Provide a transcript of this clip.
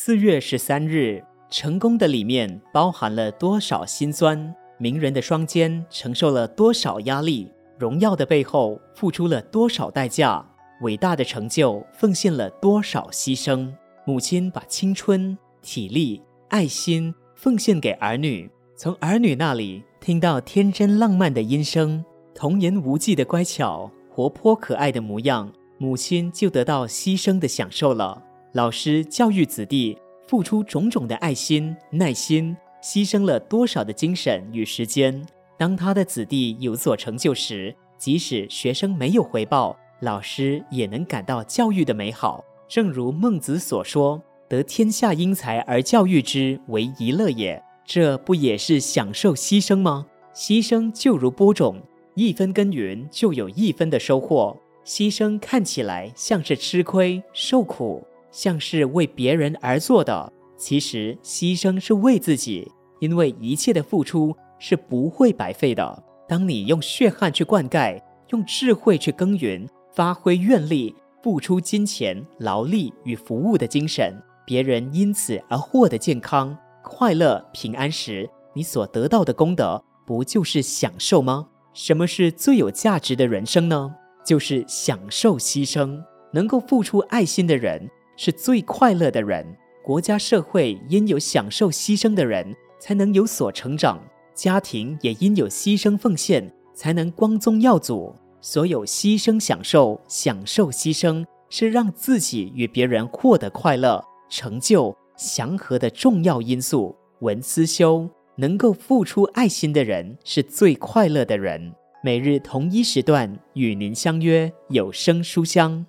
四月十三日，成功的里面包含了多少辛酸？名人的双肩承受了多少压力？荣耀的背后付出了多少代价？伟大的成就奉献了多少牺牲？母亲把青春、体力、爱心奉献给儿女，从儿女那里听到天真浪漫的音声，童言无忌的乖巧、活泼可爱的模样，母亲就得到牺牲的享受了。老师教育子弟，付出种种的爱心、耐心，牺牲了多少的精神与时间。当他的子弟有所成就时，即使学生没有回报，老师也能感到教育的美好。正如孟子所说：“得天下英才而教育之，为一乐也。”这不也是享受牺牲吗？牺牲就如播种，一分耕耘就有一分的收获。牺牲看起来像是吃亏受苦。像是为别人而做的，其实牺牲是为自己，因为一切的付出是不会白费的。当你用血汗去灌溉，用智慧去耕耘，发挥愿力，付出金钱、劳力与服务的精神，别人因此而获得健康、快乐、平安时，你所得到的功德，不就是享受吗？什么是最有价值的人生呢？就是享受牺牲，能够付出爱心的人。是最快乐的人。国家社会因有享受牺牲的人，才能有所成长；家庭也因有牺牲奉献，才能光宗耀祖。所有牺牲享受、享受牺牲，是让自己与别人获得快乐、成就、祥和的重要因素。文思修能够付出爱心的人，是最快乐的人。每日同一时段与您相约有声书香。